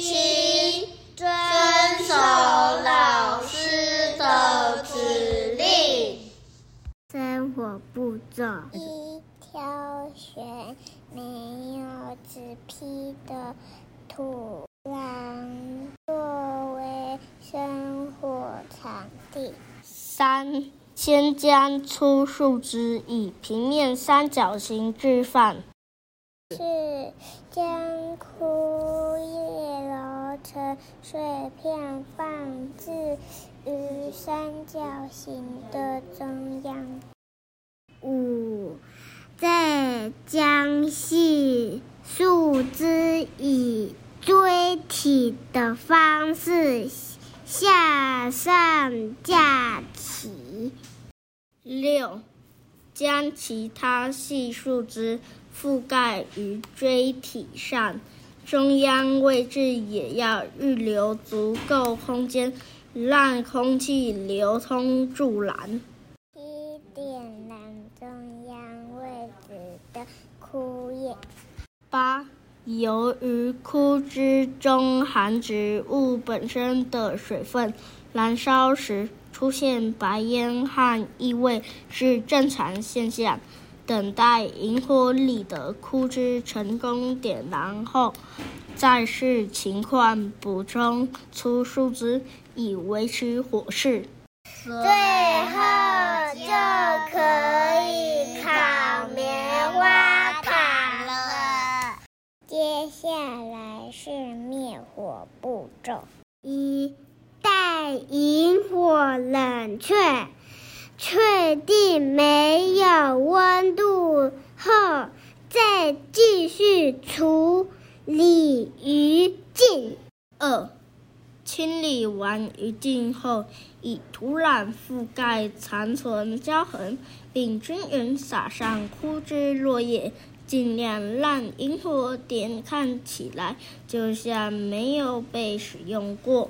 七、遵守老师的指令。生活步骤：一、挑选没有纸皮的土壤作为生活场地。三、先将粗树枝以平面三角形置放。四、将碎片放置于三角形的中央。五，再将细树枝以锥体的方式向上架起。六、将其他细树枝覆盖于锥体上，中央位置也要预留足够空间，让空气流通助燃。七点燃中央位置的枯叶。八、由于枯枝中含植物本身的水分，燃烧时出现白烟和异味是正常现象。等待萤火里的枯枝成功点燃后，再视情况补充粗树枝，以维持火势。最后就可以烤棉花糖了。接下来是灭火步骤：一，待萤火冷却，确定没有温度后，再继续处理余烬。二、清理完余烬后，以土壤覆盖残存胶痕，并均匀撒上枯枝落叶，尽量让萤火点看起来就像没有被使用过。